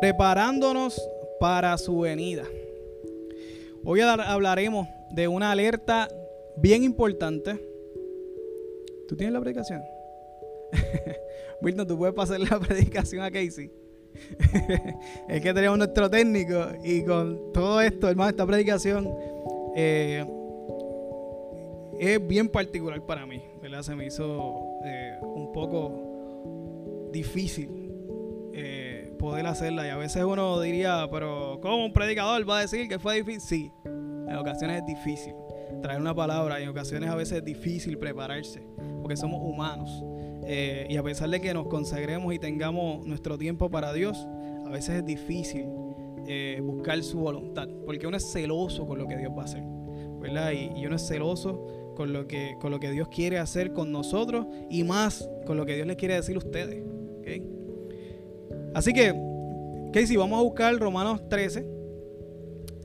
preparándonos para su venida. Hoy hablaremos de una alerta bien importante. ¿Tú tienes la predicación? Milton, ¿tú puedes pasar la predicación a Casey? es que tenemos nuestro técnico y con todo esto, hermano, esta predicación eh, es bien particular para mí, ¿verdad? Se me hizo eh, un poco difícil poder hacerla y a veces uno diría, pero ¿cómo un predicador va a decir que fue difícil? Sí, en ocasiones es difícil traer una palabra y en ocasiones a veces es difícil prepararse porque somos humanos. Eh, y a pesar de que nos consagremos y tengamos nuestro tiempo para Dios, a veces es difícil buscar su voluntad, porque uno es celoso con lo que Dios va a hacer, ¿verdad? Y, y uno es celoso con lo que, con lo que Dios quiere hacer con nosotros y más con lo que Dios les quiere decir a ustedes. Así que, Casey, vamos a buscar Romanos 13,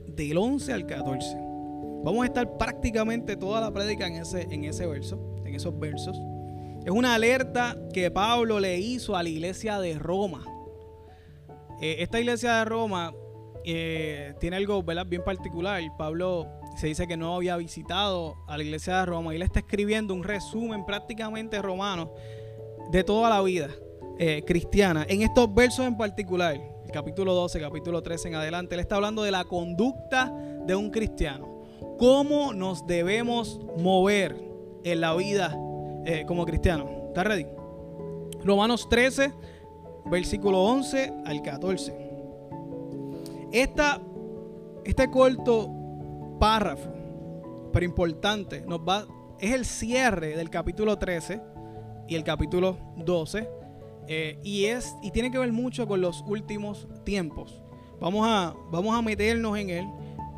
del 11 al 14. Vamos a estar prácticamente toda la prédica en ese, en ese verso, en esos versos. Es una alerta que Pablo le hizo a la iglesia de Roma. Eh, esta iglesia de Roma eh, tiene algo bien particular. Pablo se dice que no había visitado a la iglesia de Roma y le está escribiendo un resumen prácticamente romano de toda la vida eh. En estos versos en particular, el capítulo 12, capítulo 13 en adelante, él está hablando de la conducta de un cristiano. Cómo nos debemos mover en la vida eh, como cristiano. ¿Está ready? Romanos 13, versículo 11 al 14. Esta, este corto párrafo, pero importante, nos va, es el cierre del capítulo 13 y el capítulo 12. Eh, y, es, y tiene que ver mucho con los últimos tiempos. Vamos a, vamos a meternos en él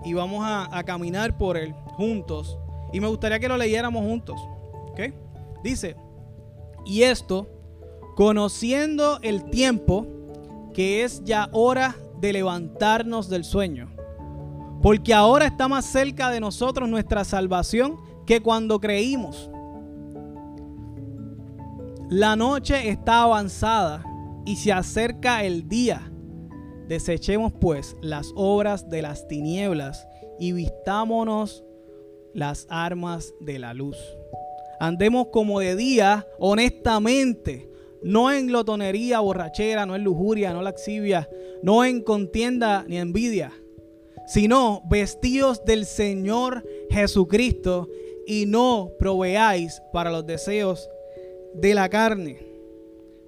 y vamos a, caminar por él juntos. Y me gustaría que lo leyéramos juntos. Dice, y esto, conociendo el tiempo, que es ya hora de levantarnos del sueño porque ahora está más cerca de nosotros nuestra salvación que cuando creímos. La noche está avanzada y se acerca el día. Desechemos pues las obras de las tinieblas y vistámonos las armas de la luz. Andemos como de día, honestamente, no en glotonería, borrachera, no en lujuria, no laxivia, no en contienda ni envidia sino vestidos del Señor Jesucristo y no proveáis para los deseos de la carne.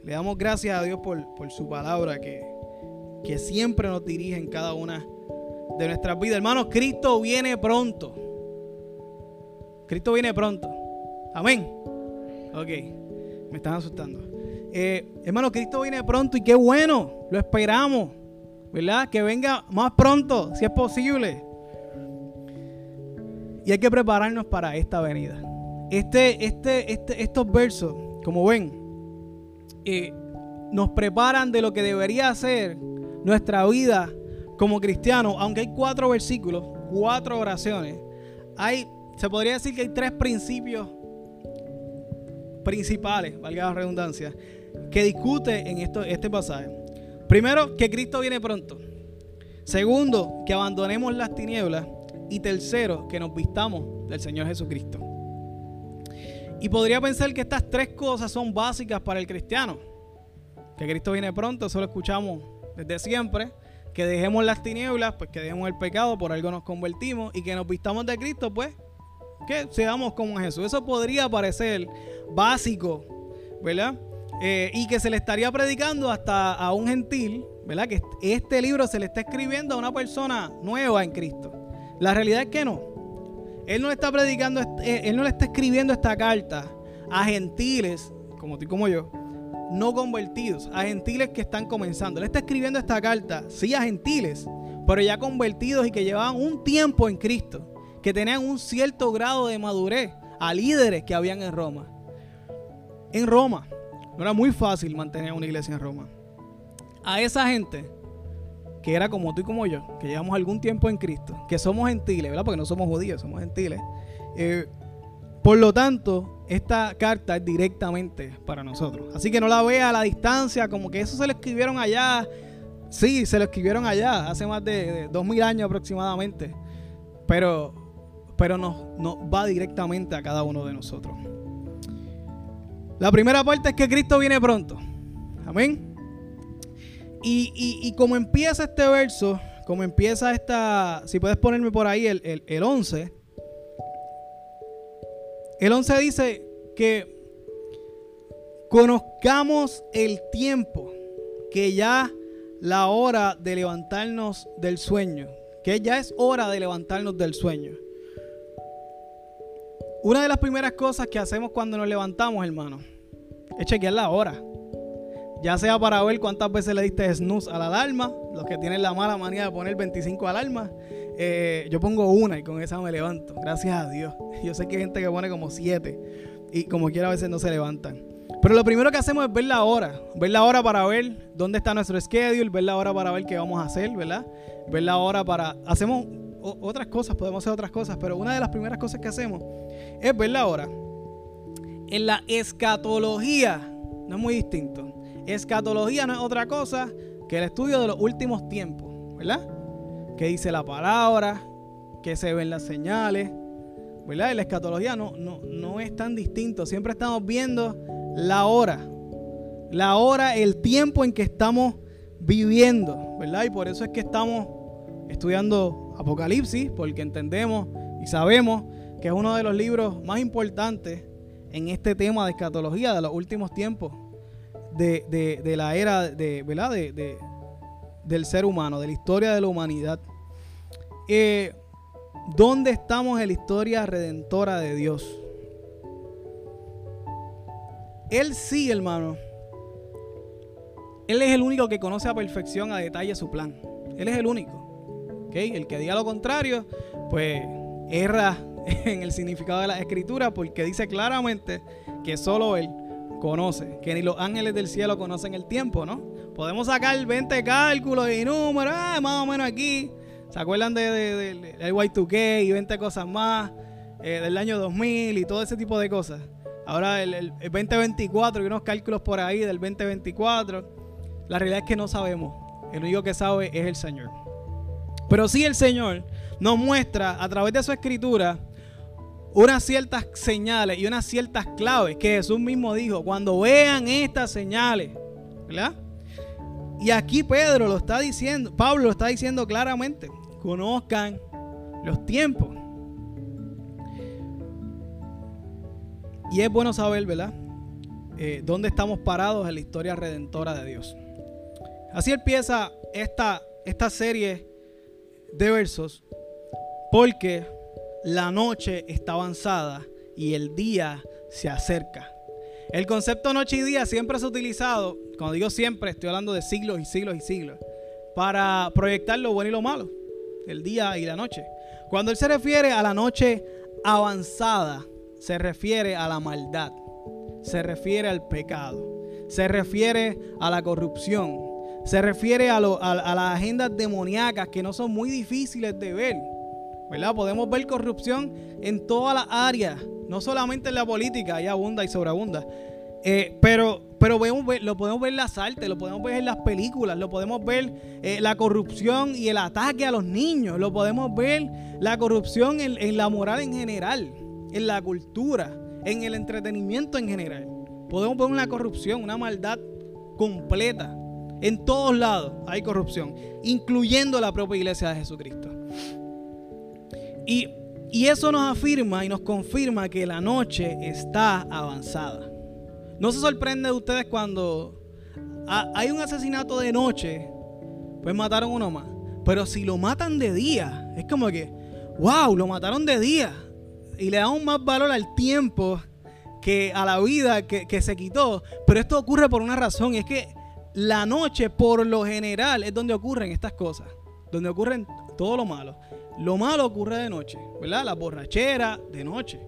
Le damos gracias a Dios por, su palabra que, que siempre nos dirige en cada una de nuestras vidas. Hermanos, Cristo viene pronto. Cristo viene pronto. Amén. Ok, me están asustando. Eh, hermano, Cristo viene pronto y qué bueno, lo esperamos. ¿verdad? Que venga más pronto, si es posible. Y hay que prepararnos para esta venida. Este, este, este, estos versos, como ven, eh, nos preparan de lo que debería ser nuestra vida como cristianos. Aunque hay cuatro versículos, cuatro oraciones, hay, se podría decir que hay tres principios principales, valga la redundancia, que discute en esto, este pasaje. Primero, que Cristo viene pronto. Segundo, que abandonemos las tinieblas. Y tercero, que nos vistamos del Señor Jesucristo. Y podría pensar que estas tres cosas son básicas para el cristiano. Que Cristo viene pronto, eso lo escuchamos desde siempre. Que dejemos las tinieblas, pues que dejemos el pecado, por algo nos convertimos. Y que nos vistamos de Cristo, pues que seamos como Jesús. Eso podría parecer básico, ¿verdad? Eh, y que se le estaría predicando hasta a un gentil, ¿verdad? Que este libro se le está escribiendo a una persona nueva en Cristo. La realidad es que no. Él no le está predicando, eh, él no está escribiendo esta carta a gentiles, como tú y como yo, no convertidos, a gentiles que están comenzando. Él está escribiendo esta carta, sí, a gentiles, pero ya convertidos y que llevaban un tiempo en Cristo, que tenían un cierto grado de madurez, a líderes que habían en Roma. En Roma, no era muy fácil mantener una iglesia en Roma. A esa gente, que era como tú y como yo, que llevamos algún tiempo en Cristo, que somos gentiles, ¿verdad? Porque no somos judíos, somos gentiles. Eh, por lo tanto, esta carta es directamente para nosotros. Así que no la vea a la distancia, como que eso se le escribieron allá Sí, se lo escribieron allá, hace más de, dos mil años aproximadamente. Pero, pero nos, va directamente a cada uno de nosotros. La primera parte es que Cristo viene pronto. Amén. Y, y, como empieza este verso, como empieza esta, si puedes ponerme por ahí el, el, el 11, el 11 dice que conozcamos el tiempo, que ya la hora de levantarnos del sueño, que ya es hora de levantarnos del sueño. Una de las primeras cosas que hacemos cuando nos levantamos, hermano, es chequear la hora. Ya sea para ver cuántas veces le diste snooze a la alarma, los que tienen la mala manía de poner 25 alarmas. Eh, yo pongo una y con esa me levanto, gracias a Dios. Yo sé que hay gente que pone como siete y como quiera a veces no se levantan. Pero lo primero que hacemos es ver la hora, ver la hora para ver dónde está nuestro schedule, ver la hora para ver qué vamos a hacer, ¿verdad? Ver la hora para... Hacemos otras cosas, podemos hacer otras cosas, pero una de las primeras cosas que hacemos es ver la hora. En la escatología no es muy distinto. Escatología no es otra cosa que el estudio de los últimos tiempos, ¿verdad? Que dice la palabra, que se ven las señales, ¿verdad? En la escatología no, no, no es tan distinto. Siempre estamos viendo la hora. La hora, el tiempo en que estamos viviendo, ¿verdad? Y por eso es que estamos estudiando Apocalipsis, porque entendemos y sabemos que es uno de los libros más importantes en este tema de escatología de los últimos tiempos de, la era de, ¿verdad? De, del ser humano, de la historia de la humanidad. Eh, ¿Dónde estamos en la historia redentora de Dios? Él sí, hermano. Él es el único que conoce a perfección, a detalle su plan. Él es el único. ¿Okay? El que diga lo contrario, pues erra en el significado de la escritura porque dice claramente que solo Él conoce, que ni los ángeles del cielo conocen el tiempo, ¿no? Podemos sacar 20 cálculos y números, ah, más o menos aquí. ¿Se acuerdan de, del Y2K y 20 cosas más eh, del año 2000 y todo ese tipo de cosas? Ahora el, 2024 y unos cálculos por ahí del 2024. La realidad es que no sabemos. El único que sabe es el Señor. Pero sí el Señor nos muestra a través de su escritura unas ciertas señales y unas ciertas claves que Jesús mismo dijo, cuando vean estas señales, ¿verdad? Y aquí Pedro lo está diciendo, Pablo lo está diciendo claramente, conozcan los tiempos. Y es bueno saber, ¿verdad? Eh, dónde estamos parados en la historia redentora de Dios. Así empieza esta, esta serie de versos, porque la noche está avanzada y el día se acerca. El concepto noche y día siempre se utilizado, cuando digo siempre, estoy hablando de siglos y siglos y siglos, para proyectar lo bueno y lo malo, el día y la noche. Cuando él se refiere a la noche avanzada, se refiere a la maldad, se refiere al pecado, se refiere a la corrupción, se refiere a, las agendas demoníacas que no son muy difíciles de ver. ¿Verdad? Podemos ver corrupción en todas las áreas, no solamente en la política, hay abunda y sobreabunda. Eh, pero pero lo podemos ver en las artes, lo podemos ver en las películas, lo podemos ver eh, la corrupción y el ataque a los niños, lo podemos ver la corrupción en la moral en general en la cultura, en el entretenimiento en general. Podemos ver una corrupción, una maldad completa. En todos lados hay corrupción, incluyendo la propia iglesia de Jesucristo. Y, eso nos afirma y nos confirma que la noche está avanzada. No se sorprende de ustedes cuando hay un asesinato de noche, pues mataron uno más. Pero si lo matan de día, es como que, wow, lo mataron de día y le damos más valor al tiempo que a la vida que, se quitó. Pero esto ocurre por una razón, y es que la noche, por lo general, es donde ocurren estas cosas, donde ocurren todo lo malo. Lo malo ocurre de noche, ¿verdad? La borrachera de noche.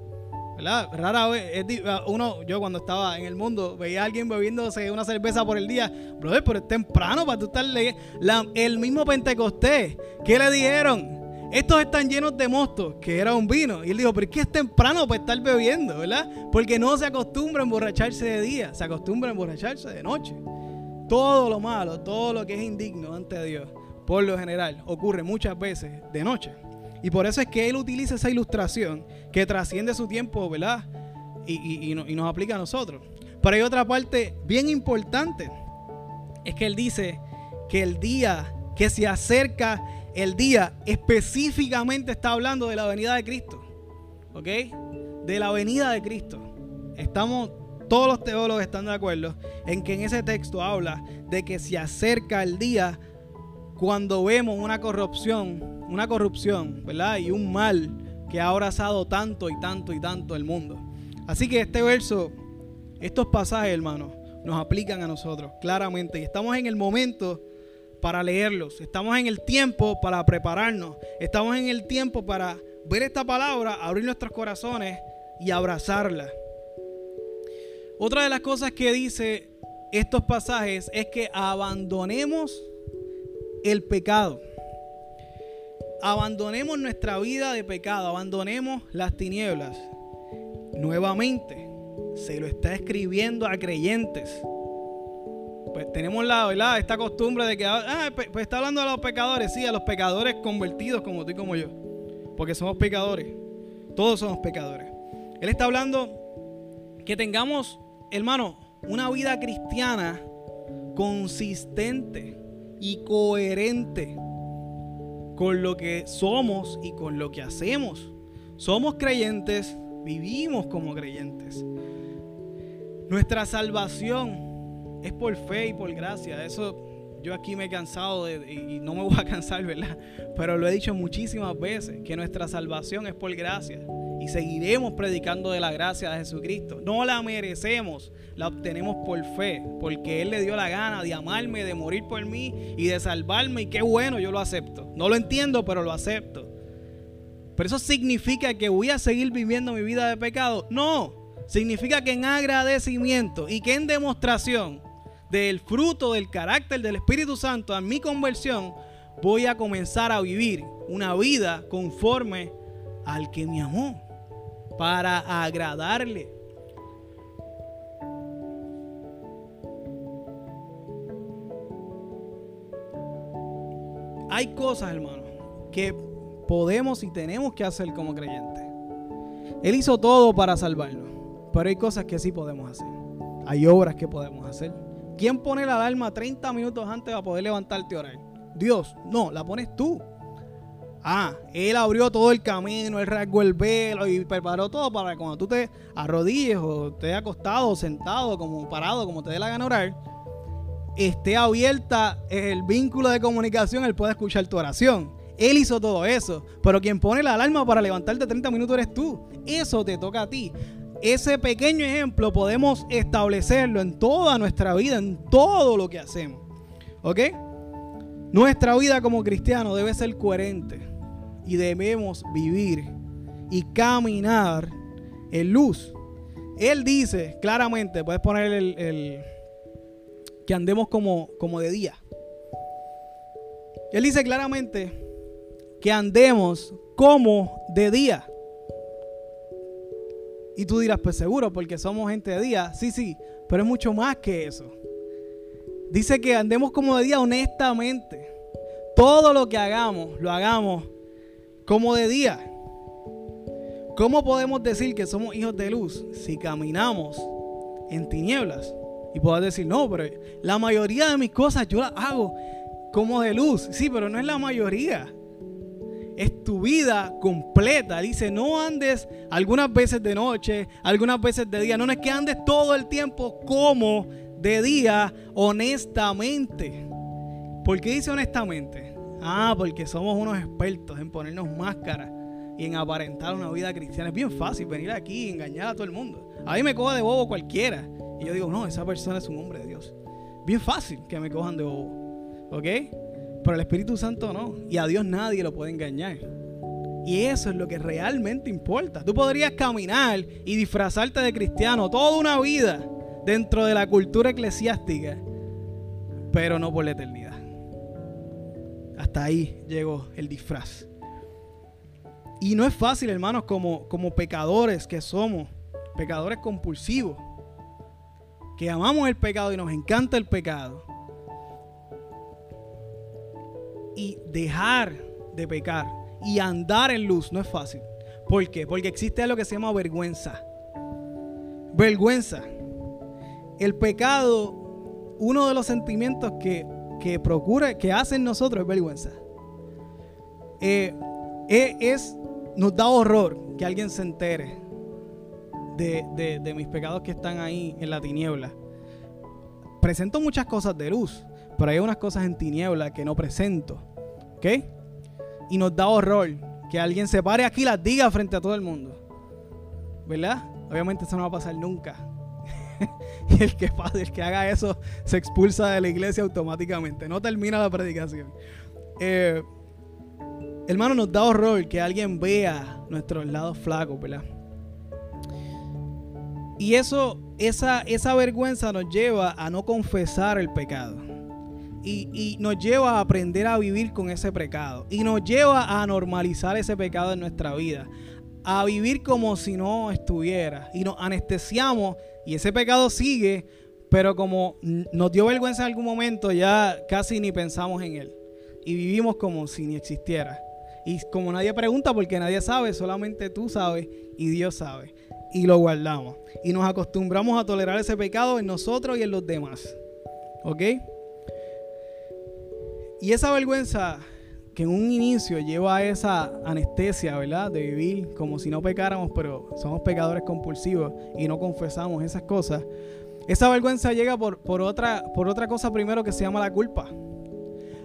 ¿verdad? Rara vez, uno, yo cuando estaba en el mundo, veía a alguien bebiéndose una cerveza por el día, brother, pero es temprano para tú estar leyendo. El mismo Pentecostés, ¿qué le dijeron? estos están llenos de mostos, que era un vino. Y él dijo, pero es que es temprano para estar bebiendo, ¿verdad? Porque no se acostumbra a emborracharse de día, se acostumbra a emborracharse de noche. todo lo malo, todo lo que es indigno ante Dios, por lo general, ocurre muchas veces de noche. Y por eso es que él utiliza esa ilustración que trasciende su tiempo, ¿verdad? Y, nos aplica a nosotros. Pero hay otra parte bien importante. Es que él dice que el día que se acerca, el día específicamente está hablando de la venida de Cristo. ¿Ok? De la venida de Cristo. Estamos, todos los teólogos están de acuerdo en que en ese texto habla de que se acerca el día cuando vemos una corrupción, una corrupción, ¿verdad? Y un mal que ha abrazado tanto y tanto y tanto el mundo. Así que este verso, estos pasajes, hermanos, nos aplican a nosotros claramente y estamos en el momento para leerlos. Estamos en el tiempo para prepararnos. Estamos en el tiempo para ver esta palabra, abrir nuestros corazones y abrazarla. Otra de las cosas que dice estos pasajes es que abandonemos el pecado. Abandonemos nuestra vida de pecado, abandonemos las tinieblas. Nuevamente, se lo está escribiendo a creyentes. Pues tenemos la, ¿verdad? esta costumbre de que ah, pues está hablando de los pecadores, sí, a los pecadores convertidos como tú y como yo. Porque somos pecadores. Todos somos pecadores. Él está hablando que tengamos, hermano, una vida cristiana consistente y coherente con lo que somos y con lo que hacemos. Somos creyentes, vivimos como creyentes. Nuestra salvación es por fe y por gracia. Eso yo aquí me he cansado de, y no me voy a cansar, ¿verdad? Pero lo he dicho muchísimas veces, que nuestra salvación es por gracia y seguiremos predicando de la gracia de Jesucristo. No la merecemos, la obtenemos por fe, porque Él le dio la gana de amarme, de morir por mí y de salvarme. Y qué bueno, yo lo acepto. No lo entiendo, pero lo acepto. Pero eso significa que voy a seguir viviendo mi vida de pecado. No, significa que en agradecimiento y que en demostración del fruto del carácter del Espíritu Santo a mi conversión, voy a comenzar a vivir una vida conforme al que me amó para agradarle. Hay cosas, hermano, que podemos y tenemos que hacer como creyentes. Él hizo todo para salvarnos, pero hay cosas que sí podemos hacer. Hay obras que podemos hacer. ¿Quién pone la alarma 30 minutos antes para poder levantarte y orar? Dios, no, la pones tú. Ah, Él abrió todo el camino, Él rasgó el velo y preparó todo para que cuando tú te arrodilles o estés acostado sentado, como parado, como te dé la gana orar, esté abierta el vínculo de comunicación, Él pueda escuchar tu oración. Él hizo todo eso, pero quien pone la alarma para levantarte 30 minutos eres tú. Eso te toca a ti. Ese pequeño ejemplo podemos establecerlo en toda nuestra vida, en todo lo que hacemos. ¿Ok? Nuestra vida como cristiano debe ser coherente y debemos vivir y caminar en luz. Él dice claramente, puedes poner el, que andemos como, como de día. Él dice claramente que andemos como de día. Y tú dirás, pues seguro, porque somos gente de día. Sí, sí, pero es mucho más que eso. Dice que andemos como de día honestamente. Todo lo que hagamos, lo hagamos como de día. ¿Cómo podemos decir que somos hijos de luz si caminamos en tinieblas? Y puedo decir, no, pero la mayoría de mis cosas yo las hago como de luz. Sí, pero no es la mayoría. Es tu vida completa. Dice, no andes algunas veces de noche, algunas veces de día. No, no es que andes todo el tiempo como de día, honestamente. ¿Por qué dice honestamente? Ah, porque somos unos expertos en ponernos máscaras y en aparentar una vida cristiana. Es bien fácil venir aquí y engañar a todo el mundo. A mí me coja de bobo cualquiera. Y yo digo, no, esa persona es un hombre de Dios. Bien fácil que me cojan de bobo. ¿Ok? Pero el Espíritu Santo no. Y a Dios nadie lo puede engañar. Y eso es lo que realmente importa. Tú podrías caminar y disfrazarte de cristiano toda una vida dentro de la cultura eclesiástica, pero no por la eternidad. Hasta ahí llegó el disfraz. Y no es fácil, hermanos, como, como pecadores que somos, pecadores compulsivos, que amamos el pecado y nos encanta el pecado, y dejar de pecar y andar en luz no es fácil. ¿Por qué? Porque existe algo que se llama vergüenza. Vergüenza. El pecado, uno de los sentimientos que, que procura, que hacen nosotros es vergüenza. Eh, es, nos da horror que alguien se entere de, de mis pecados que están ahí en la tiniebla. Presento muchas cosas de luz, pero hay unas cosas en tiniebla que no presento. ¿Ok? Y nos da horror que alguien se pare aquí y las diga frente a todo el mundo. ¿Verdad? Obviamente eso no va a pasar nunca. y el que, el que haga eso se expulsa de la iglesia automáticamente. No termina la predicación. Eh, hermano, nos da horror que alguien vea nuestros lados flacos, ¿verdad? Y eso, esa, esa vergüenza nos lleva a no confesar el pecado. Y, y, nos lleva a aprender a vivir con ese pecado. Y nos lleva a normalizar ese pecado en nuestra vida. A vivir como si no estuviera. Y nos anestesiamos y ese pecado sigue. Pero como nos dio vergüenza en algún momento, ya casi ni pensamos en él. Y vivimos como si ni existiera. Y como nadie pregunta porque nadie sabe, solamente tú sabes y Dios sabe y lo guardamos. Y nos acostumbramos a tolerar ese pecado en nosotros y en los demás. ¿Ok? Y esa vergüenza que en un inicio lleva a esa anestesia, ¿verdad? De vivir como si no pecáramos, pero somos pecadores compulsivos y no confesamos esas cosas. Esa vergüenza llega por, por, otra, por otra cosa primero que se llama la culpa.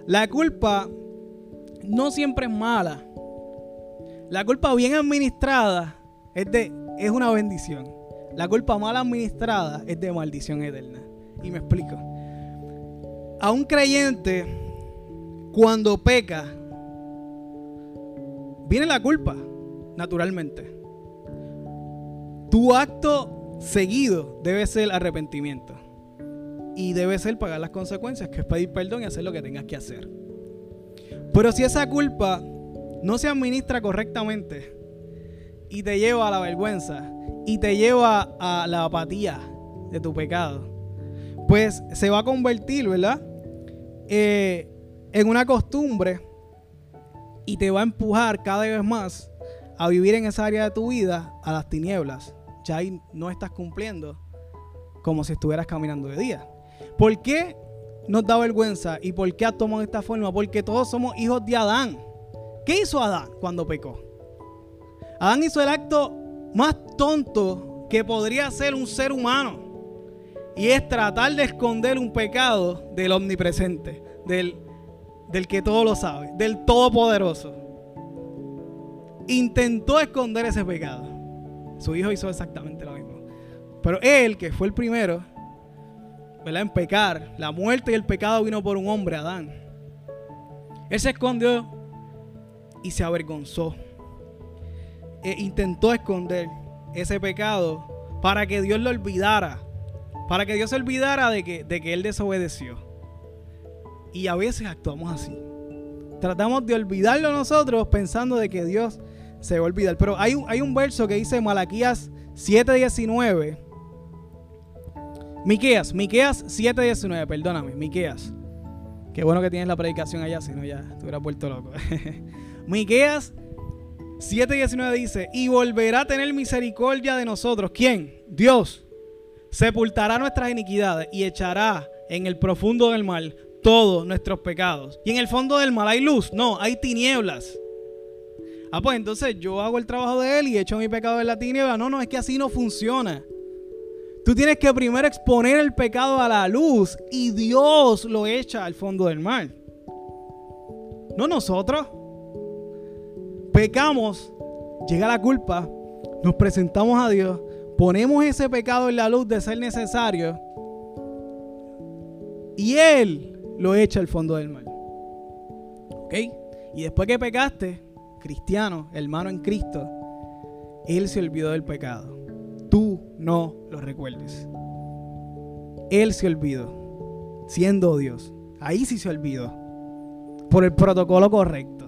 La culpa no siempre es mala. La culpa bien administrada es de es una bendición. La culpa mal administrada es de maldición eterna. Y me explico. A un creyente, cuando peca, viene la culpa, naturalmente. Tu acto seguido debe ser arrepentimiento. Y debe ser pagar las consecuencias, que es pedir perdón y hacer lo que tengas que hacer. Pero si esa culpa no se administra correctamente, y te lleva a la vergüenza y te lleva a la apatía de tu pecado, pues se va a convertir, ¿verdad? Eh, en una costumbre y te va a empujar cada vez más a vivir en esa área de tu vida a las tinieblas. Ya ahí no estás cumpliendo como si estuvieras caminando de día. ¿Por qué nos da vergüenza y por qué actuamos de esta forma? Porque todos somos hijos de Adán. ¿Qué hizo Adán cuando pecó? Adán hizo el acto más tonto que podría hacer un ser humano. Y es tratar de esconder un pecado del omnipresente, del, del que todo lo sabe, del todopoderoso. Intentó esconder ese pecado. Su hijo hizo exactamente lo mismo. Pero él, que fue el primero, ¿verdad? En pecar, la muerte y el pecado vino por un hombre, Adán. Él se escondió y se avergonzó. Eh, intentó esconder ese pecado para que Dios lo olvidara. Para que Dios se olvidara de que, de que Él desobedeció. Y a veces actuamos así. Tratamos de olvidarlo nosotros pensando de que Dios se va a olvidar. Pero hay, un verso que dice Malaquías 7:19. Miqueas, Miqueas 7:19, perdóname, Miqueas. Qué bueno que tienes la predicación allá, si no ya te hubiera puesto loco. Miqueas 7.19 dice, y volverá a tener misericordia de nosotros. ¿Quién? Dios. Sepultará nuestras iniquidades y echará en el profundo del mal todos nuestros pecados. Y en el fondo del mal hay luz. No, hay tinieblas. Ah, pues entonces yo hago el trabajo de él y echo mi pecado en la tiniebla. No, no, es que así no funciona. Tú tienes que primero exponer el pecado a la luz y Dios lo echa al fondo del mar. No nosotros pecamos, llega la culpa, nos presentamos a Dios, ponemos ese pecado en la luz de ser necesario y Él lo echa al fondo del mar. ¿Ok? Y después que pecaste, cristiano, hermano en Cristo, Él se olvidó del pecado. Tú no lo recuerdes. Él se olvidó, siendo Dios. Ahí sí se olvidó. Por el protocolo correcto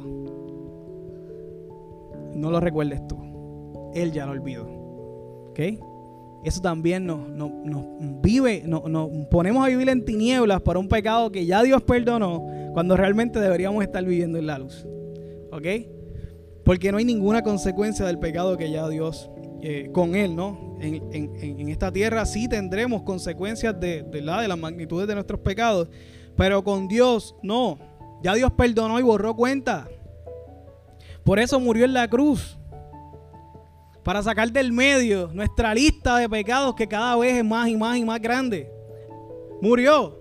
no lo recuerdes tú. Él ya lo olvidó. ¿Ok? Eso también nos, vive, nos, ponemos a vivir en tinieblas por un pecado que ya Dios perdonó, cuando realmente deberíamos estar viviendo en la luz. ¿Ok? Porque no hay ninguna consecuencia del pecado que ya Dios eh, con Él, ¿no? En, esta tierra sí tendremos consecuencias de, de, la, de las magnitudes de nuestros pecados, pero con Dios no. Ya Dios perdonó y borró cuenta. Por eso murió en la cruz. Para sacar del medio nuestra lista de pecados que cada vez es más y más y más grande. Murió.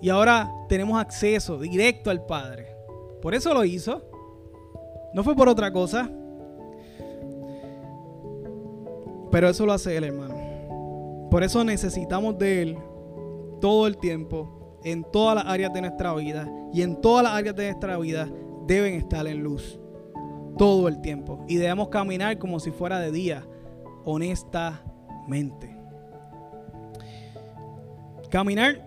Y ahora tenemos acceso directo al Padre. Por eso lo hizo. No fue por otra cosa. Pero eso lo hace Él, hermano. Por eso necesitamos de Él todo el tiempo, en todas las áreas de nuestra vida. Y en todas las áreas de nuestra vida deben estar en luz. Todo el tiempo. Y debemos caminar como si fuera de día, honestamente. Caminar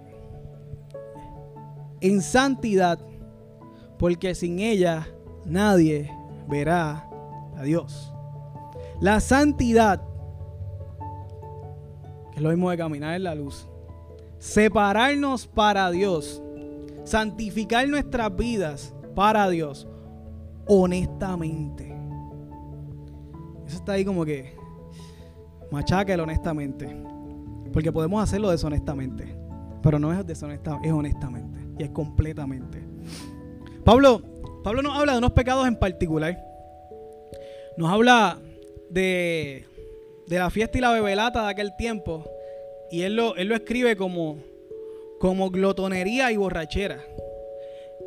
en santidad, porque sin ella nadie verá a Dios. La santidad es lo mismo de caminar en la luz. Separarnos para Dios. Santificar nuestras vidas para Dios. Honestamente. Eso está ahí como que macháquelo honestamente. Porque podemos hacerlo deshonestamente. Pero no es deshonestamente, es honestamente. Y es completamente. Pablo, Pablo nos habla de unos pecados en particular. Nos habla de de la fiesta y la bebelata de aquel tiempo. Y él lo, él lo escribe como, como glotonería y borrachera.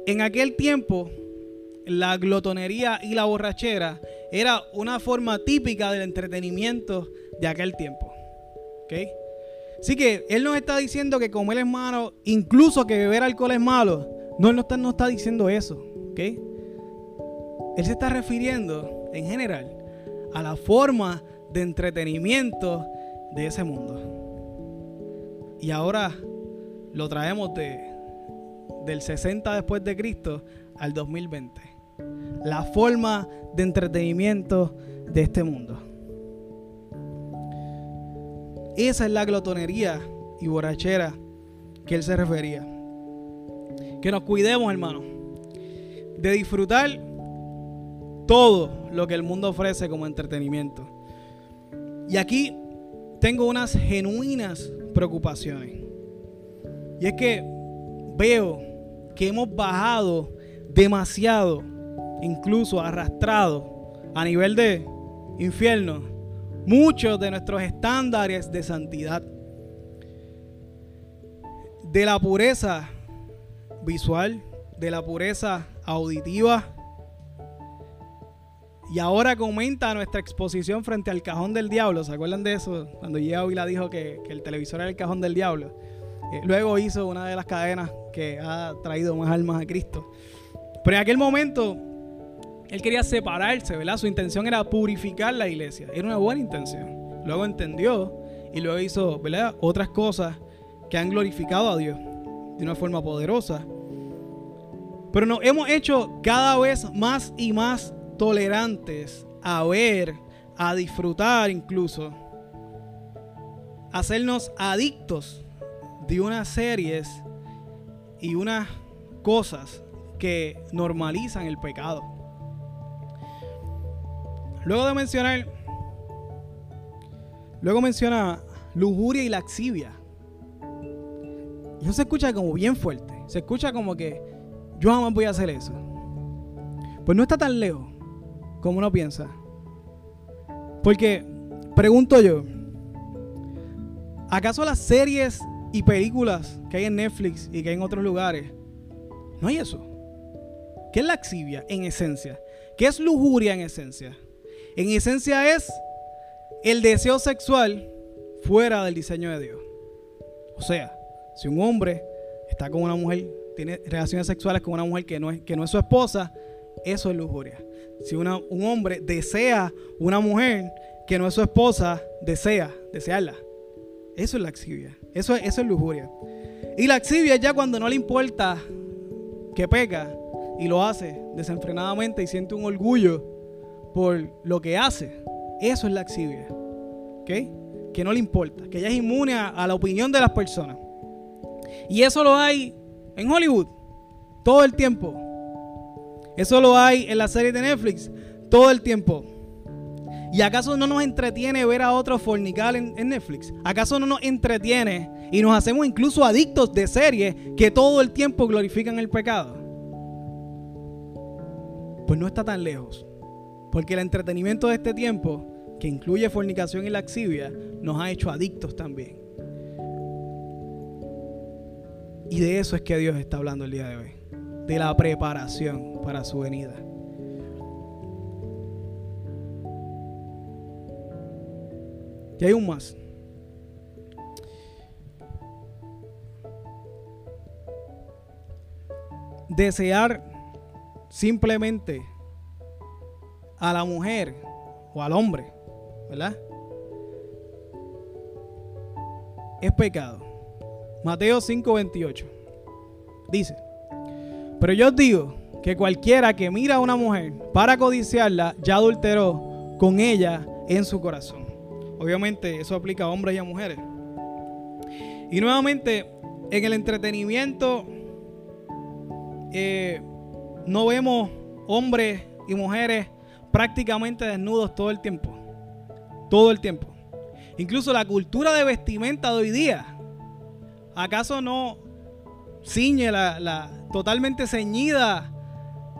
En aquel tiempo, la glotonería y la borrachera era una forma típica del entretenimiento de aquel tiempo. ¿Okay? Así que él nos está diciendo que comer es malo, incluso que beber alcohol es malo. No, él no está, no está diciendo eso. Él se está refiriendo, en general, a la forma de entretenimiento de ese mundo. Y ahora lo traemos de, del 60 después de Cristo al 2020. La forma de entretenimiento de este mundo. Esa es la glotonería y borrachera que él se refería. Que nos cuidemos, hermano, de disfrutar todo lo que el mundo ofrece como entretenimiento. Y aquí tengo unas genuinas preocupaciones. Y es que veo que hemos bajado demasiado, incluso arrastrado a nivel de infierno, muchos de nuestros estándares de santidad. De la pureza visual, de la pureza auditiva, y ahora comenta nuestra exposición frente al cajón del diablo. ¿Se acuerdan de eso? Cuando y la dijo que, el televisor era el cajón del diablo. Eh, luego hizo una de las cadenas que ha traído más almas a Cristo. Pero en aquel momento, él quería separarse, ¿verdad? Su intención era purificar la iglesia. Era una buena intención. Luego entendió y luego hizo, ¿verdad? Otras cosas que han glorificado a Dios de una forma poderosa. Pero nos hemos hecho cada vez más y más tolerantes a ver, a disfrutar incluso, hacernos adictos de unas series y unas cosas que normalizan el pecado. Luego de mencionar, luego menciona lujuria y laxivia. Y eso se escucha como bien fuerte. Se escucha como que yo jamás voy a hacer eso. Pues no está tan lejos como uno piensa. Porque, pregunto yo, ¿acaso las series y películas que hay en Netflix y que hay en otros lugares, no hay eso? ¿Qué es laxivia en esencia? ¿Qué es lujuria en esencia? En esencia es el deseo sexual fuera del diseño de Dios. O sea, si un hombre está con una mujer, tiene relaciones sexuales con una mujer que no es, que no es su esposa, eso es lujuria. Si un hombre desea una mujer que no es su esposa, desea, desearla. Eso es laxivia. Eso, eso es lujuria. Y laxivia es ya cuando no le importa que peca y lo hace desenfrenadamente y siente un orgullo por lo que hace. Eso es laxivia. ¿Ok? que no le importa, que ella es inmune a, la opinión de las personas. Y eso lo hay en Hollywood todo el tiempo. Eso lo hay en la serie de Netflix todo el tiempo. ¿Y acaso no nos entretiene ver a otros fornicar en, Netflix? ¿Acaso no nos entretiene y nos hacemos incluso adictos de series que todo el tiempo glorifican el pecado? Pues no está tan lejos. Porque el entretenimiento de este tiempo, que incluye fornicación y laxivia, nos ha hecho adictos también. Y de eso es que Dios está hablando el día de hoy. De la preparación para su venida. Y hay un más. Desear simplemente a la mujer o al hombre, ¿verdad? Es pecado. Mateo 5:28 dice, pero yo os digo que cualquiera que mira a una mujer para codiciarla ya adulteró con ella en su corazón. Obviamente eso aplica a hombres y a mujeres. Y nuevamente, en el entretenimiento eh, no vemos hombres y mujeres prácticamente desnudos todo el tiempo. Todo el tiempo. Incluso la cultura de vestimenta de hoy día. ¿Acaso no ciñe la, la totalmente ceñida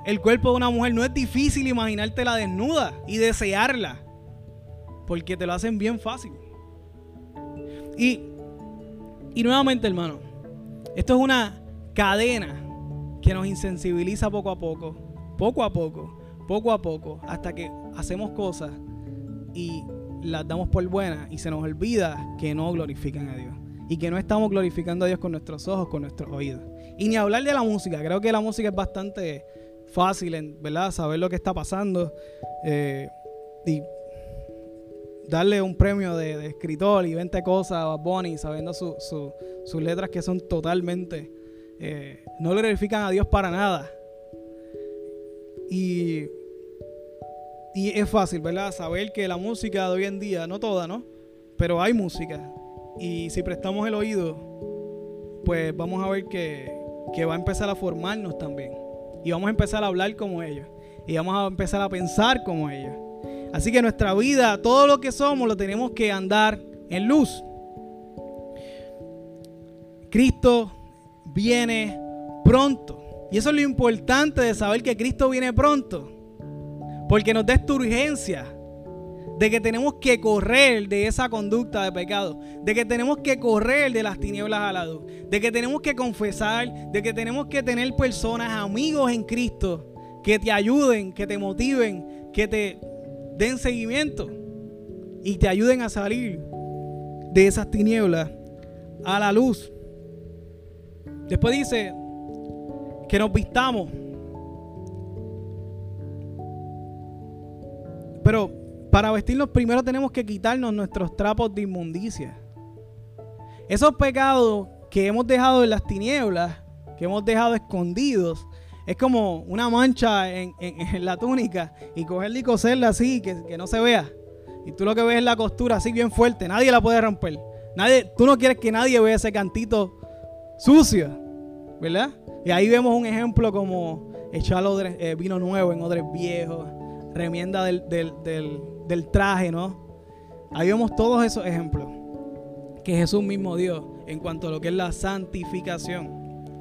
el cuerpo de una mujer? No es difícil imaginártela desnuda y desearla porque te lo hacen bien fácil. Y, y nuevamente, hermano, esto es una cadena que nos insensibiliza poco a poco, poco a poco, poco a poco, hasta que hacemos cosas y las damos por buenas y se nos olvida que no glorifican a Dios y que no estamos glorificando a Dios con nuestros ojos, con nuestros oídos. Y ni hablar de la música, creo que la música es bastante fácil, ¿verdad? Saber lo que está pasando. Eh, y darle un premio de, escritor y 20 cosas a Bonnie sabiendo sus letras que son totalmente, eh, no glorifican a Dios para nada. Y, y es fácil, ¿verdad? Saber que la música de hoy en día, no toda, ¿no? Pero hay música. Y si prestamos el oído, pues vamos a ver que, que va a empezar a formarnos también. Y vamos a empezar a hablar como ellos. Y vamos a empezar a pensar como ellos. Así que nuestra vida, todo lo que somos, lo tenemos que andar en luz. Cristo viene pronto. Y eso es lo importante de saber que Cristo viene pronto. Porque nos da esta urgencia de que tenemos que correr de esa conducta de pecado, de que tenemos que correr de las tinieblas a la luz, de que tenemos que confesar, de que tenemos que tener personas, amigos en Cristo, que te ayuden, que te motiven, que te den seguimiento y te ayuden a salir de esas tinieblas a la luz. Después dice que nos vistamos. Para vestirnos primero tenemos que quitarnos nuestros trapos de inmundicia. Esos pecados que hemos dejado en las tinieblas, que hemos dejado escondidos, es como una mancha en, la túnica y cogerla y coserla así, que, que, no se vea. Y tú lo que ves es la costura así bien fuerte, nadie la puede romper. Nadie, tú no quieres que nadie vea ese cantito sucio, ¿verdad? Y ahí vemos un ejemplo como echar eh, vino nuevo en odres viejos, remienda del, del traje, ¿no? Ahí vemos todos esos ejemplos que Jesús mismo dio en cuanto a lo que es la santificación.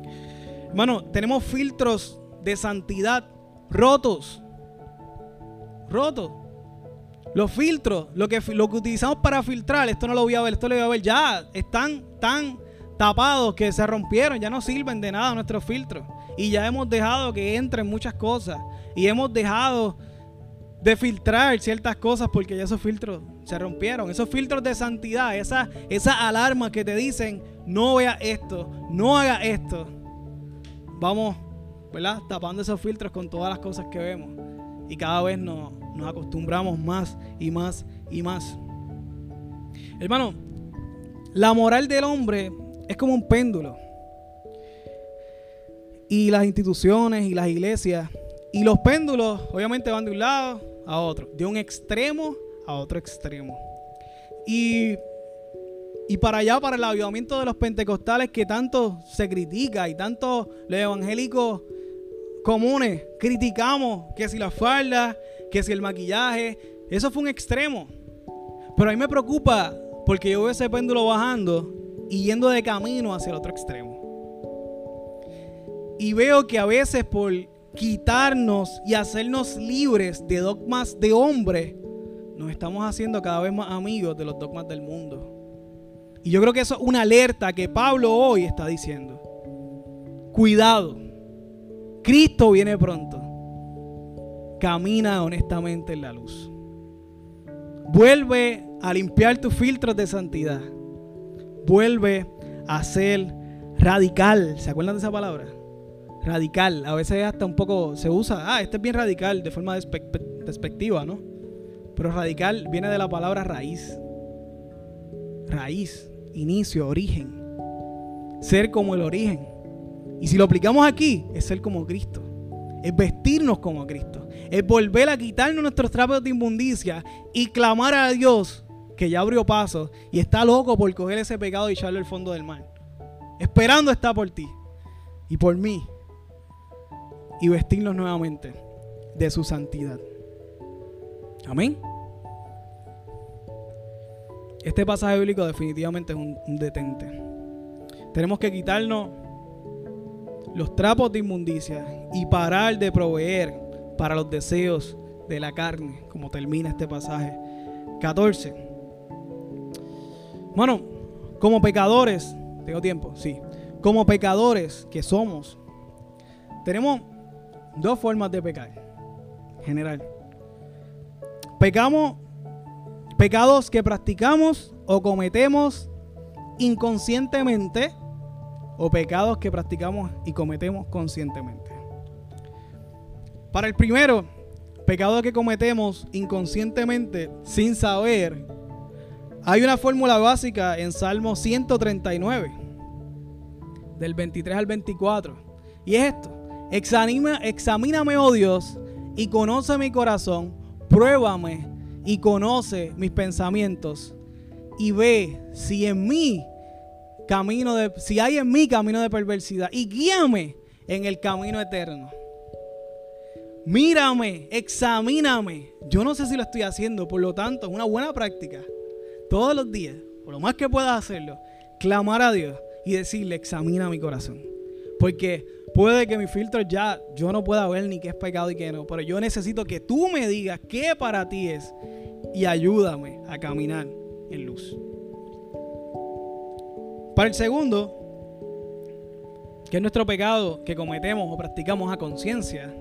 Hermano, tenemos filtros de santidad rotos. Rotos. Los filtros, lo que, lo que utilizamos para filtrar, esto no lo voy a ver, esto lo voy a ver ya, están tan tapados que se rompieron, ya no sirven de nada nuestros filtros. Y ya hemos dejado que entren muchas cosas. Y hemos dejado de filtrar ciertas cosas porque ya esos filtros se rompieron. Esos filtros de santidad, esas esa alarmas que te dicen, no vea esto, no haga esto vamos, ¿verdad? Tapando esos filtros con todas las cosas que vemos. Y cada vez nos, nos acostumbramos más y más y más. Hermano, la moral del hombre es como un péndulo. Y las instituciones y las iglesias y los péndulos obviamente van de un lado a otro, de un extremo a otro extremo. Y y para allá, para el avivamiento de los pentecostales que tanto se critica y tanto los evangélicos comunes criticamos que si la falda, que si el maquillaje, eso fue un extremo. Pero a mí me preocupa porque yo veo ese péndulo bajando y yendo de camino hacia el otro extremo. Y veo que a veces por quitarnos y hacernos libres de dogmas de hombre, nos estamos haciendo cada vez más amigos de los dogmas del mundo. Y yo creo que eso es una alerta que Pablo hoy está diciendo. Cuidado. Cristo viene pronto. Camina honestamente en la luz. Vuelve a limpiar tus filtros de santidad. Vuelve a ser radical. ¿Se acuerdan de esa palabra? Radical. A veces hasta un poco se usa. Ah, este es bien radical de forma despectiva, ¿no? Pero radical viene de la palabra raíz. Raíz inicio, origen. Ser como el origen. Y si lo aplicamos aquí, es ser como Cristo. Es vestirnos como Cristo. Es volver a quitarnos nuestros trapos de inmundicia y clamar a Dios que ya abrió paso y está loco por coger ese pecado y echarlo al fondo del mar. Esperando está por ti y por mí. Y vestirnos nuevamente de su santidad. Amén. Este pasaje bíblico definitivamente es un, detente. Tenemos que quitarnos los trapos de inmundicia y parar de proveer para los deseos de la carne, como termina este pasaje 14. Bueno, como pecadores, tengo tiempo, sí, como pecadores que somos, tenemos dos formas de pecar, general. Pecamos Pecados que practicamos o cometemos inconscientemente o pecados que practicamos y cometemos conscientemente. Para el primero, pecado que cometemos inconscientemente sin saber, hay una fórmula básica en Salmo 139, del 23 al 24. Y es esto, examíname, oh Dios, y conoce mi corazón, pruébame y conoce mis pensamientos y ve si en mí camino de si hay en mí camino de perversidad y guíame en el camino eterno. Mírame, examíname. Yo no sé si lo estoy haciendo, por lo tanto, es una buena práctica. Todos los días, por lo más que puedas hacerlo, clamar a Dios y decirle, examina mi corazón. Porque puede que mi filtro ya yo no pueda ver ni qué es pecado y qué no, pero yo necesito que tú me digas qué para ti es y ayúdame a caminar en luz. Para el segundo, que es nuestro pecado que cometemos o practicamos a conciencia,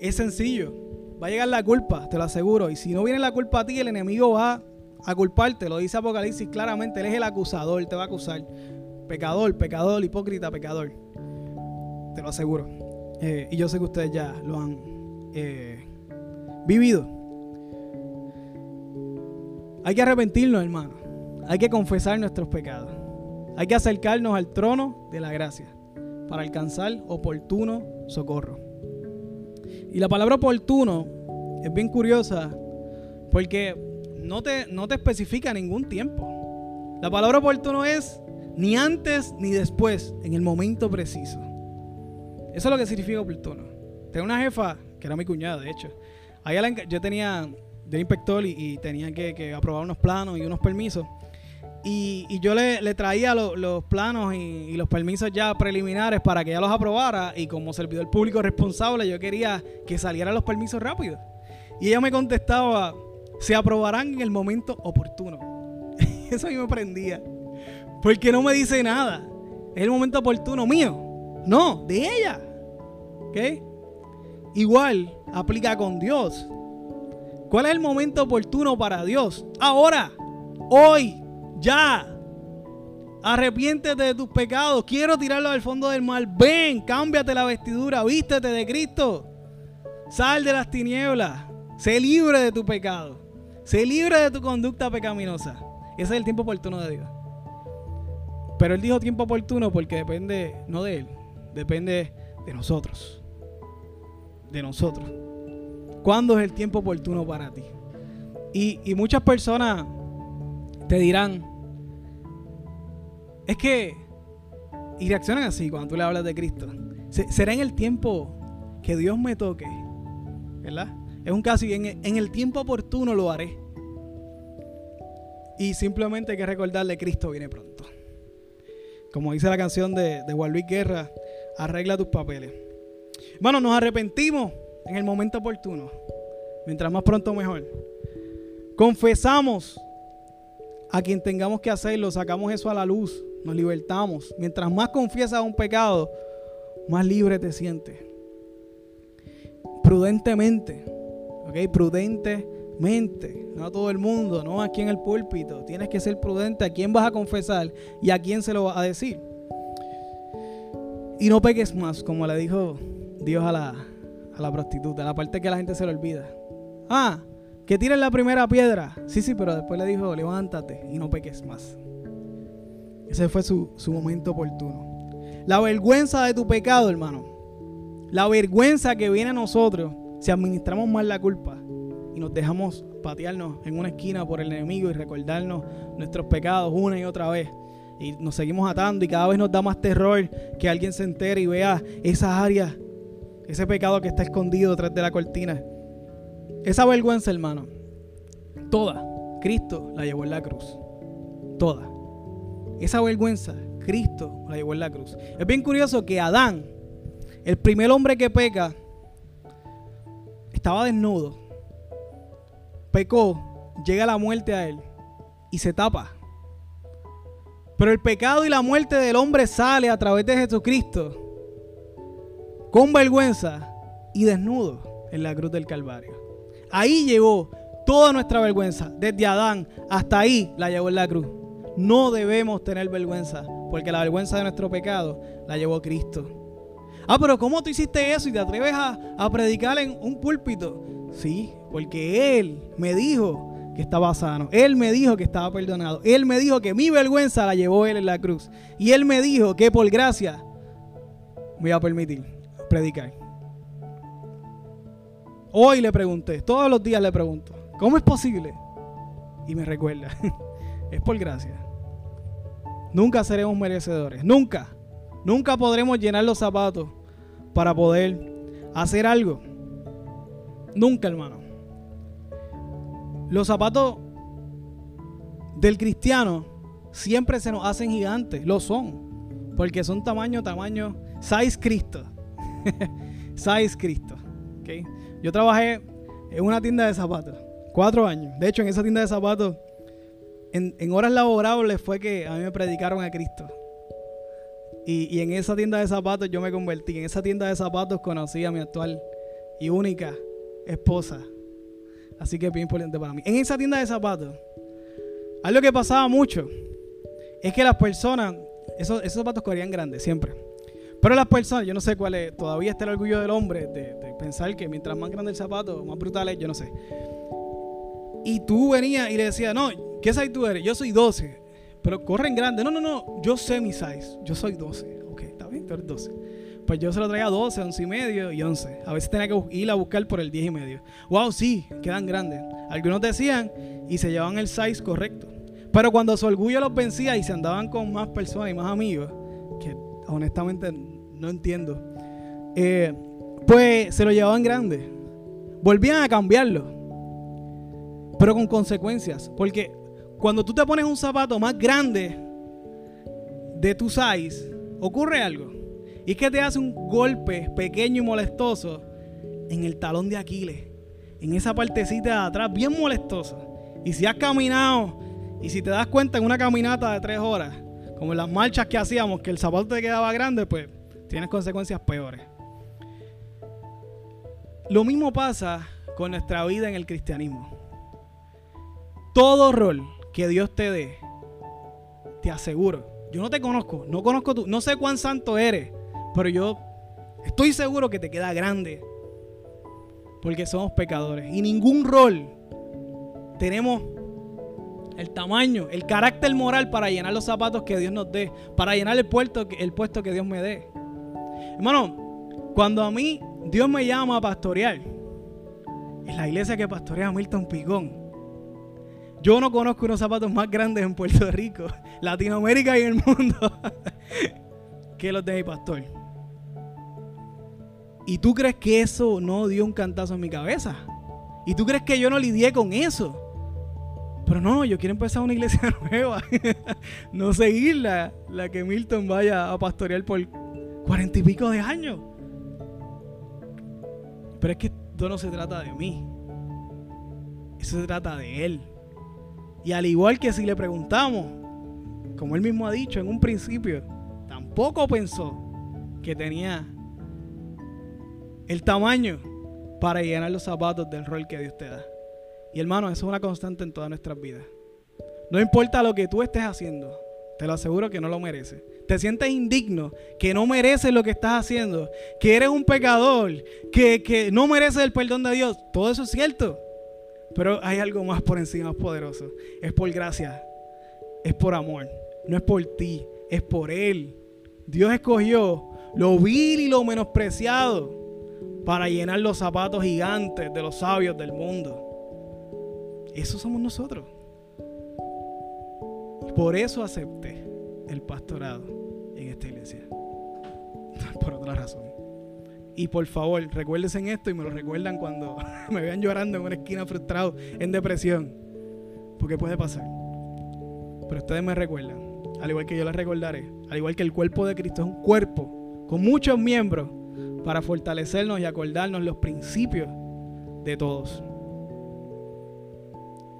es sencillo. Va a llegar la culpa, te lo aseguro. Y si no viene la culpa a ti, el enemigo va a culparte. Lo dice Apocalipsis claramente. Él es el acusador, te va a acusar. Pecador, pecador, hipócrita, pecador. Te lo aseguro. Eh, y yo sé que ustedes ya lo han eh, vivido. Hay que arrepentirnos, hermano. Hay que confesar nuestros pecados. Hay que acercarnos al trono de la gracia para alcanzar oportuno socorro. Y la palabra oportuno es bien curiosa porque no te, no te especifica ningún tiempo. La palabra oportuno es ni antes ni después, en el momento preciso. Eso es lo que significa oportuno. Tengo una jefa, que era mi cuñada, de hecho. yo tenía de inspector y, tenía que, aprobar unos planos y unos permisos. Y, yo le, traía los planos y, los permisos ya preliminares para que ella los aprobara. Y como servidor público responsable, yo quería que salieran los permisos rápido. Y ella me contestaba, se aprobarán en el momento oportuno. Eso a mí me prendía. Porque no me dice nada. Es el momento oportuno mío. No, de ella. Igual aplica con Dios. ¿Cuál es el momento oportuno para Dios? Ahora, hoy, ya. Arrepiéntete de tus pecados. Quiero tirarlo al fondo del mar. Ven, cámbiate la vestidura, vístete de Cristo. Sal de las tinieblas. Sé libre de tu pecado. Sé libre de tu conducta pecaminosa. Ese es el tiempo oportuno de Dios. Pero Él dijo tiempo oportuno porque depende no de Él, depende de nosotros. De nosotros. ¿Cuándo es el tiempo oportuno para ti? Y, muchas personas te dirán, es que, y reaccionan así cuando tú le hablas de Cristo, será en el tiempo que Dios me toque, ¿verdad? Es un caso y en, el tiempo oportuno lo haré. Y simplemente hay que recordarle, Cristo viene pronto. Como dice la canción de, de Juan Luis Guerra, arregla tus papeles. Bueno, nos arrepentimos en el momento oportuno. Mientras más pronto mejor. Confesamos a quien tengamos que hacerlo, sacamos eso a la luz, nos libertamos. Mientras más confiesas un pecado, más libre te sientes. Prudentemente, ¿ok? Prudentemente, no a todo el mundo, no aquí en el púlpito. Tienes que ser prudente a quién vas a confesar y a quién se lo vas a decir. Y no peques más, como le dijo Dios a la, a la prostituta, la parte que la gente se le olvida. Ah, que tiren la primera piedra. Sí, sí, pero después le dijo, levántate y no peques más. Ese fue su, su momento oportuno. La vergüenza de tu pecado, hermano. La vergüenza que viene a nosotros si administramos mal la culpa y nos dejamos patearnos en una esquina por el enemigo y recordarnos nuestros pecados una y otra vez y nos seguimos atando y cada vez nos da más terror que alguien se entere y vea esa área, ese pecado que está escondido detrás de la cortina. Esa vergüenza, hermano, toda, Cristo la llevó en la cruz. Toda. Esa vergüenza, Cristo la llevó en la cruz. Es bien curioso que Adán, el primer hombre que peca, estaba desnudo, pecó, llega la muerte a él y se tapa pero el pecado y la muerte del hombre sale a través de Jesucristo con vergüenza y desnudo en la cruz del Calvario. Ahí llegó toda nuestra vergüenza, desde Adán hasta ahí la llevó en la cruz. No debemos tener vergüenza, porque la vergüenza de nuestro pecado la llevó Cristo. Ah, pero ¿cómo tú hiciste eso y te atreves a, a predicar en un púlpito? Sí, porque Él me dijo que estaba sano. Él me dijo que estaba perdonado. Él me dijo que mi vergüenza la llevó Él en la cruz. Y Él me dijo que por gracia me voy a permitir predicar. Hoy le pregunté, todos los días le pregunto, ¿cómo es posible? Y me recuerda, es por gracia. Nunca seremos merecedores, nunca, nunca podremos llenar los zapatos para poder hacer algo. Nunca, hermano. Los zapatos del cristiano siempre se nos hacen gigantes, lo son, porque son tamaño, tamaño, size Cristo. size Cristo. ¿okay? Yo trabajé en una tienda de zapatos, cuatro años. De hecho, en esa tienda de zapatos, en, horas laborables fue que a mí me predicaron a Cristo. Y, en esa tienda de zapatos yo me convertí. En esa tienda de zapatos conocí a mi actual y única esposa, Así que es bien importante para mí. En esa tienda de zapatos, algo que pasaba mucho es que las personas, esos, esos zapatos corrían grandes siempre. Pero las personas, yo no sé cuál es, todavía está el orgullo del hombre de, pensar que mientras más grande el zapato, más brutal es, yo no sé. Y tú venías y le decías, no, ¿qué size tú eres? Yo soy 12, pero corren grandes. No, no, no, yo sé mi size, yo soy 12. Ok, está bien, tú eres 12 pues yo se lo traía 12, 11 y medio y 11. A veces tenía que ir a buscar por el 10 y medio. Wow, sí, quedan grandes. Algunos decían y se llevaban el size correcto. Pero cuando su orgullo los vencía y se andaban con más personas y más amigos, que honestamente no entiendo, eh, pues se lo llevaban grande. Volvían a cambiarlo. Pero con consecuencias. Porque cuando tú te pones un zapato más grande de tu size, ocurre algo. Y es que te hace un golpe pequeño y molestoso en el talón de Aquiles. En esa partecita de atrás, bien molestosa. Y si has caminado, y si te das cuenta en una caminata de tres horas, como las marchas que hacíamos, que el zapato te quedaba grande, pues tienes consecuencias peores. Lo mismo pasa con nuestra vida en el cristianismo. Todo rol que Dios te dé, te aseguro, yo no te conozco, no conozco tú, no sé cuán santo eres, pero yo estoy seguro que te queda grande. Porque somos pecadores. Y ningún rol tenemos el tamaño, el carácter moral para llenar los zapatos que Dios nos dé. Para llenar el puesto, el puesto que Dios me dé. Hermano, cuando a mí Dios me llama a pastorear, en la iglesia que pastorea Milton Pigón, Yo no conozco unos zapatos más grandes en Puerto Rico, Latinoamérica y el mundo que los de mi pastor. ¿Y tú crees que eso no dio un cantazo en mi cabeza? ¿Y tú crees que yo no lidié con eso? Pero no, yo quiero empezar una iglesia nueva. no seguir la, la que Milton vaya a pastorear por cuarenta y pico de años. Pero es que esto no se trata de mí. Eso se trata de Él. Y al igual que si le preguntamos, como Él mismo ha dicho en un principio, tampoco pensó que tenía el tamaño para llenar los zapatos del rol que Dios te da. Y hermano, eso es una constante en todas nuestras vidas. No importa lo que tú estés haciendo, te lo aseguro que no lo mereces. Te sientes indigno, que no mereces lo que estás haciendo, que eres un pecador, que, no mereces el perdón de Dios. Todo eso es cierto. Pero hay algo más por encima, más poderoso. Es por gracia, es por amor. No es por ti, es por Él. Dios escogió lo vil y lo menospreciado para llenar los zapatos gigantes de los sabios del mundo. Eso somos nosotros. Por eso acepté el pastorado en esta iglesia. Por otra razón. Y por favor, recuérdense en esto y me lo recuerdan cuando me vean llorando en una esquina frustrado, en depresión. Porque puede pasar. Pero ustedes me recuerdan, al igual que yo les recordaré, al igual que el cuerpo de Cristo es un cuerpo con muchos miembros para fortalecernos y acordarnos los principios de todos.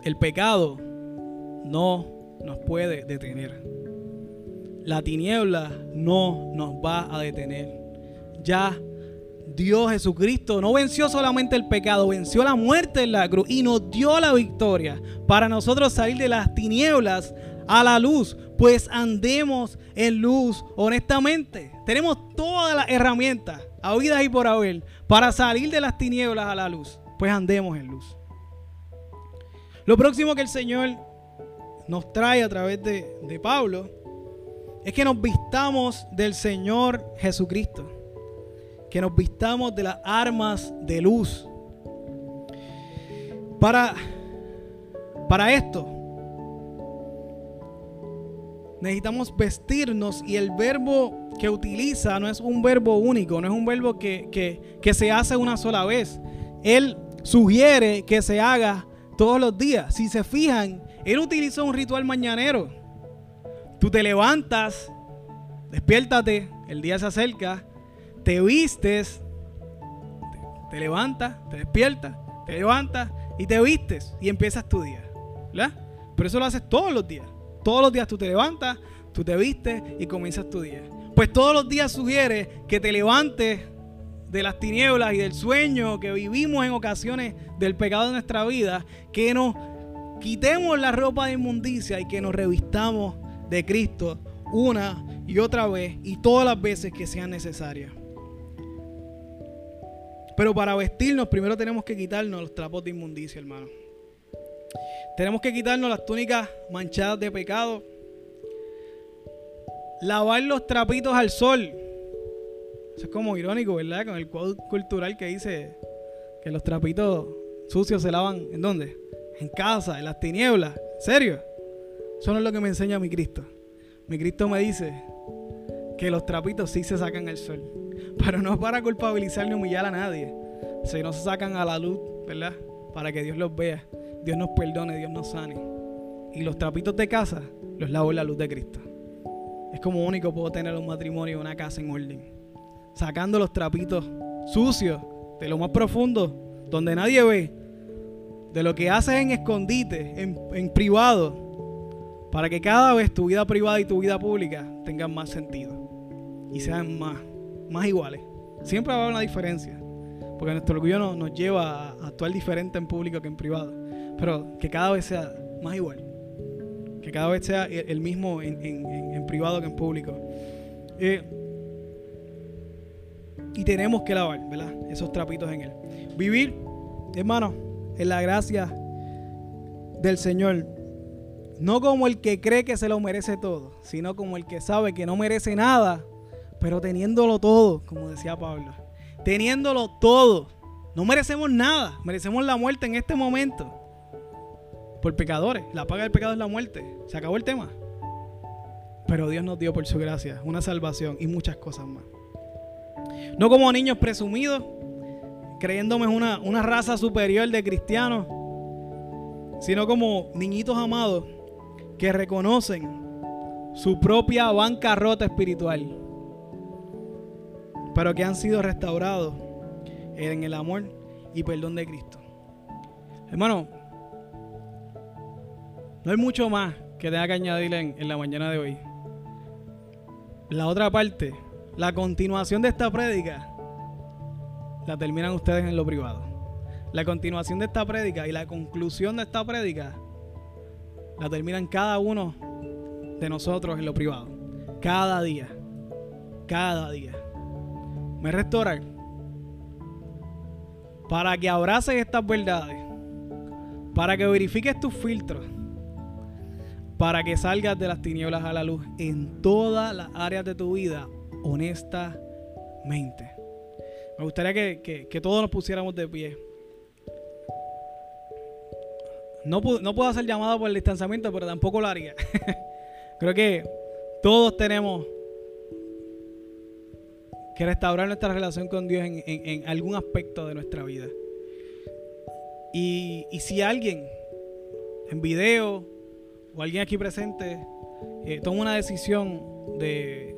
El pecado no nos puede detener. La tiniebla no nos va a detener. Ya Dios Jesucristo no venció solamente el pecado, venció la muerte en la cruz y nos dio la victoria para nosotros salir de las tinieblas a la luz, pues andemos en luz honestamente. Tenemos todas las herramientas, habidas y por haber, para salir de las tinieblas a la luz, pues andemos en luz. Lo próximo que el Señor nos trae a través de, de Pablo es que nos vistamos del Señor Jesucristo que nos vistamos de las armas de luz. Para, para esto, necesitamos vestirnos y el verbo que utiliza no es un verbo único, no es un verbo que, que, que se hace una sola vez. Él sugiere que se haga todos los días. Si se fijan, él utilizó un ritual mañanero. Tú te levantas, despiértate, el día se acerca, te vistes, te, levantas, te despiertas, te levantas y te vistes y empiezas tu día. Pero eso lo haces todos los días. Todos los días tú te levantas, tú te vistes y comienzas tu día. Pues todos los días sugiere que te levantes de las tinieblas y del sueño que vivimos en ocasiones del pecado de nuestra vida, que nos quitemos la ropa de inmundicia y que nos revistamos de Cristo una y otra vez y todas las veces que sean necesarias. Pero para vestirnos, primero tenemos que quitarnos los trapos de inmundicia, hermano. Tenemos que quitarnos las túnicas manchadas de pecado. Lavar los trapitos al sol. Eso es como irónico, ¿verdad? Con el código cultural que dice que los trapitos sucios se lavan ¿en dónde? En casa, en las tinieblas. ¿En serio? Eso no es lo que me enseña mi Cristo. Mi Cristo me dice que los trapitos sí se sacan al sol. Pero no para culpabilizar ni humillar a nadie. Si no se sacan a la luz, ¿verdad? Para que Dios los vea, Dios nos perdone, Dios nos sane. Y los trapitos de casa los lavo en la luz de Cristo. Es como único puedo tener un matrimonio, una casa en orden. Sacando los trapitos sucios de lo más profundo, donde nadie ve, de lo que haces en escondite, en, en privado, para que cada vez tu vida privada y tu vida pública tengan más sentido y sean más más iguales. Siempre va a haber una diferencia, porque nuestro orgullo nos lleva a actuar diferente en público que en privado, pero que cada vez sea más igual, que cada vez sea el mismo en, privado que en público. Eh, y tenemos que lavar, ¿verdad? Esos trapitos en él. Vivir, hermano, en la gracia del Señor. No como el que cree que se lo merece todo, sino como el que sabe que no merece nada pero teniéndolo todo, como decía Pablo, teniéndolo todo, no merecemos nada, merecemos la muerte en este momento. por pecadores. La paga del pecado es la muerte. Se acabó el tema. Pero Dios nos dio por su gracia una salvación y muchas cosas más. No como niños presumidos, creyéndome una, una raza superior de cristianos, sino como niñitos amados que reconocen su propia bancarrota espiritual, pero que han sido restaurados en el amor y perdón de Cristo. Hermano, no hay mucho más que tenga que añadir en, en la mañana de hoy. La otra parte, la continuación de esta prédica, la terminan ustedes en lo privado. La continuación de esta prédica y la conclusión de esta prédica la terminan cada uno de nosotros en lo privado. Cada día. Cada día. Me resta para que abraces estas verdades, para que verifiques tus filtros, para que salgas de las tinieblas a la luz en todas las áreas de tu vida, honestamente. Me gustaría que, que todos nos pusiéramos de pie. No, no puedo hacer llamada por el distanciamiento, pero tampoco lo haría. Creo que todos tenemos que restaurar nuestra relación con Dios en, algún aspecto de nuestra vida. Y, si alguien en video o alguien aquí presente eh, toma una decisión de,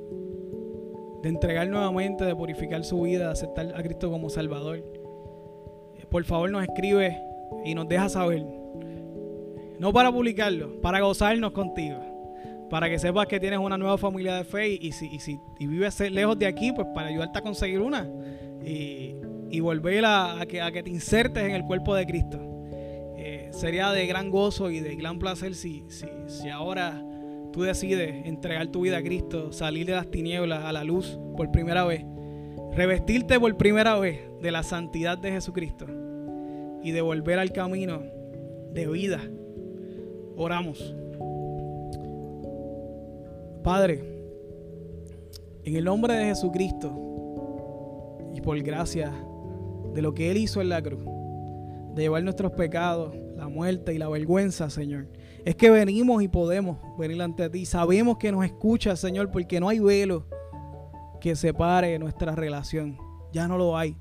de entregar nuevamente, de purificar su vida, de aceptar a Cristo como Salvador, por favor nos escribe y nos deja saber. No para publicarlo, para gozarnos contigo para que sepas que tienes una nueva familia de fe y, si, si vives lejos de aquí, pues para ayudarte a conseguir una y, volver a, que, a, que, te insertes en el cuerpo de Cristo. Eh, sería de gran gozo y de gran placer si, si, si ahora tú decides entregar tu vida a Cristo, salir de las tinieblas a la luz por primera vez, revestirte por primera vez de la santidad de Jesucristo y de volver al camino de vida. Oramos. Padre, en el nombre de Jesucristo y por gracia de lo que Él hizo en la cruz, de llevar nuestros pecados, la muerte y la vergüenza, Señor, es que venimos y podemos venir ante ti. Sabemos que nos escuchas, Señor, porque no hay velo que separe nuestra relación. Ya no lo hay.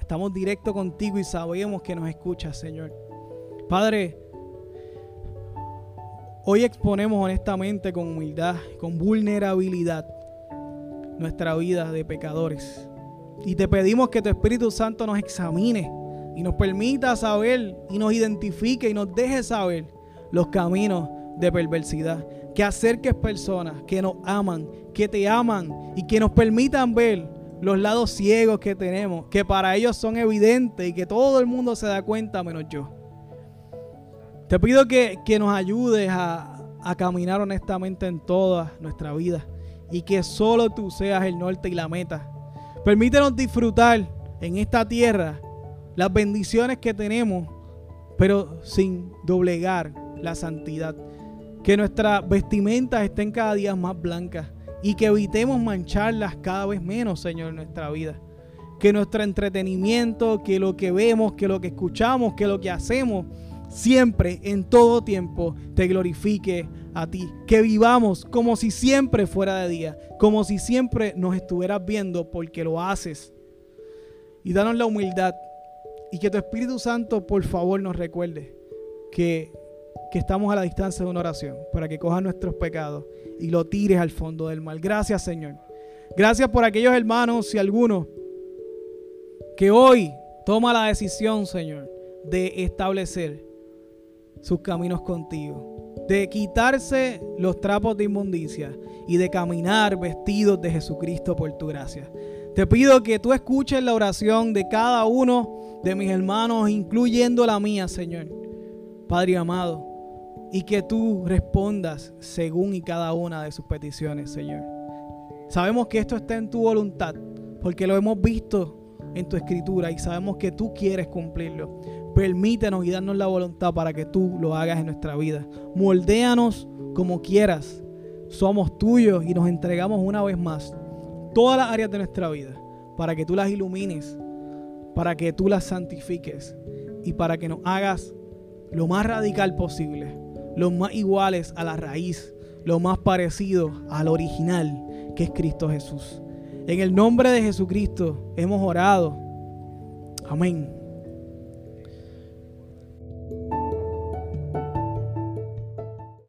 Estamos directo contigo y sabemos que nos escuchas, Señor. Padre, Hoy exponemos honestamente, con humildad, con vulnerabilidad, nuestra vida de pecadores. Y te pedimos que tu Espíritu Santo nos examine y nos permita saber y nos identifique y nos deje saber los caminos de perversidad. Que acerques personas que nos aman, que te aman y que nos permitan ver los lados ciegos que tenemos, que para ellos son evidentes y que todo el mundo se da cuenta menos yo. Te pido que, nos ayudes a, caminar honestamente en toda nuestra vida y que solo tú seas el norte y la meta. Permítenos disfrutar en esta tierra las bendiciones que tenemos, pero sin doblegar la santidad. Que nuestras vestimentas estén cada día más blancas y que evitemos mancharlas cada vez menos, Señor, en nuestra vida. Que nuestro entretenimiento, que lo que vemos, que lo que escuchamos, que lo que hacemos, siempre, en todo tiempo, te glorifique a ti. Que vivamos como si siempre fuera de día, como si siempre nos estuvieras viendo porque lo haces. Y danos la humildad y que tu Espíritu Santo, por favor, nos recuerde que, que estamos a la distancia de una oración para que cojas nuestros pecados y lo tires al fondo del mal. Gracias, Señor. Gracias por aquellos hermanos y algunos que hoy toma la decisión, Señor, de establecer sus caminos contigo, de quitarse los trapos de inmundicia y de caminar vestidos de Jesucristo por tu gracia. Te pido que tú escuches la oración de cada uno de mis hermanos, incluyendo la mía, Señor, Padre amado, y que tú respondas según y cada una de sus peticiones, Señor. Sabemos que esto está en tu voluntad, porque lo hemos visto en tu escritura y sabemos que tú quieres cumplirlo. Permítenos y darnos la voluntad para que tú lo hagas en nuestra vida. Moldéanos como quieras. Somos tuyos y nos entregamos una vez más todas las áreas de nuestra vida para que tú las ilumines, para que tú las santifiques y para que nos hagas lo más radical posible, lo más iguales a la raíz, lo más parecido al original que es Cristo Jesús. En el nombre de Jesucristo hemos orado. Amén.